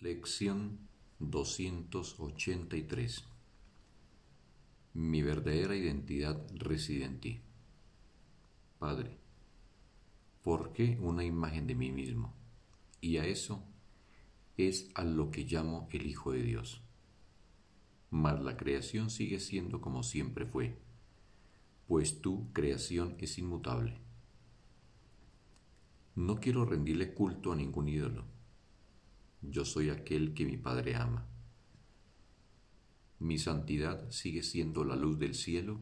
Lección 283 Mi verdadera identidad reside en ti. Padre, ¿por qué una imagen de mí mismo? Y a eso es a lo que llamo el Hijo de Dios. Mas la creación sigue siendo como siempre fue, pues tu creación es inmutable. No quiero rendirle culto a ningún ídolo yo soy aquel que mi Padre ama. Mi santidad sigue siendo la luz del cielo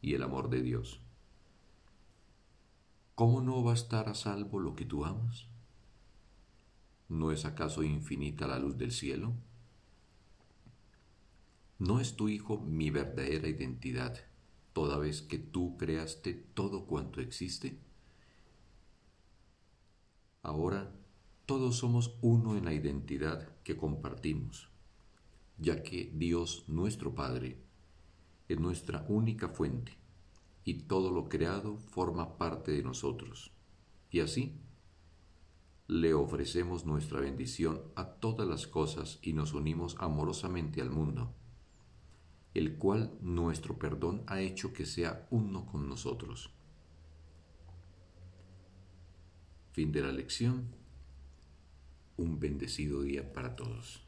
y el amor de Dios. ¿Cómo no va a estar a salvo lo que tú amas? ¿No es acaso infinita la luz del cielo? ¿No es tu Hijo mi verdadera identidad, toda vez que tú creaste todo cuanto existe? Ahora todos somos uno en la identidad que compartimos, ya que Dios nuestro Padre es nuestra única fuente y todo lo creado forma parte de nosotros. Y así, le ofrecemos nuestra bendición a todas las cosas y nos unimos amorosamente al mundo, el cual nuestro perdón ha hecho que sea uno con nosotros. Fin de la lección un bendecido día para todos.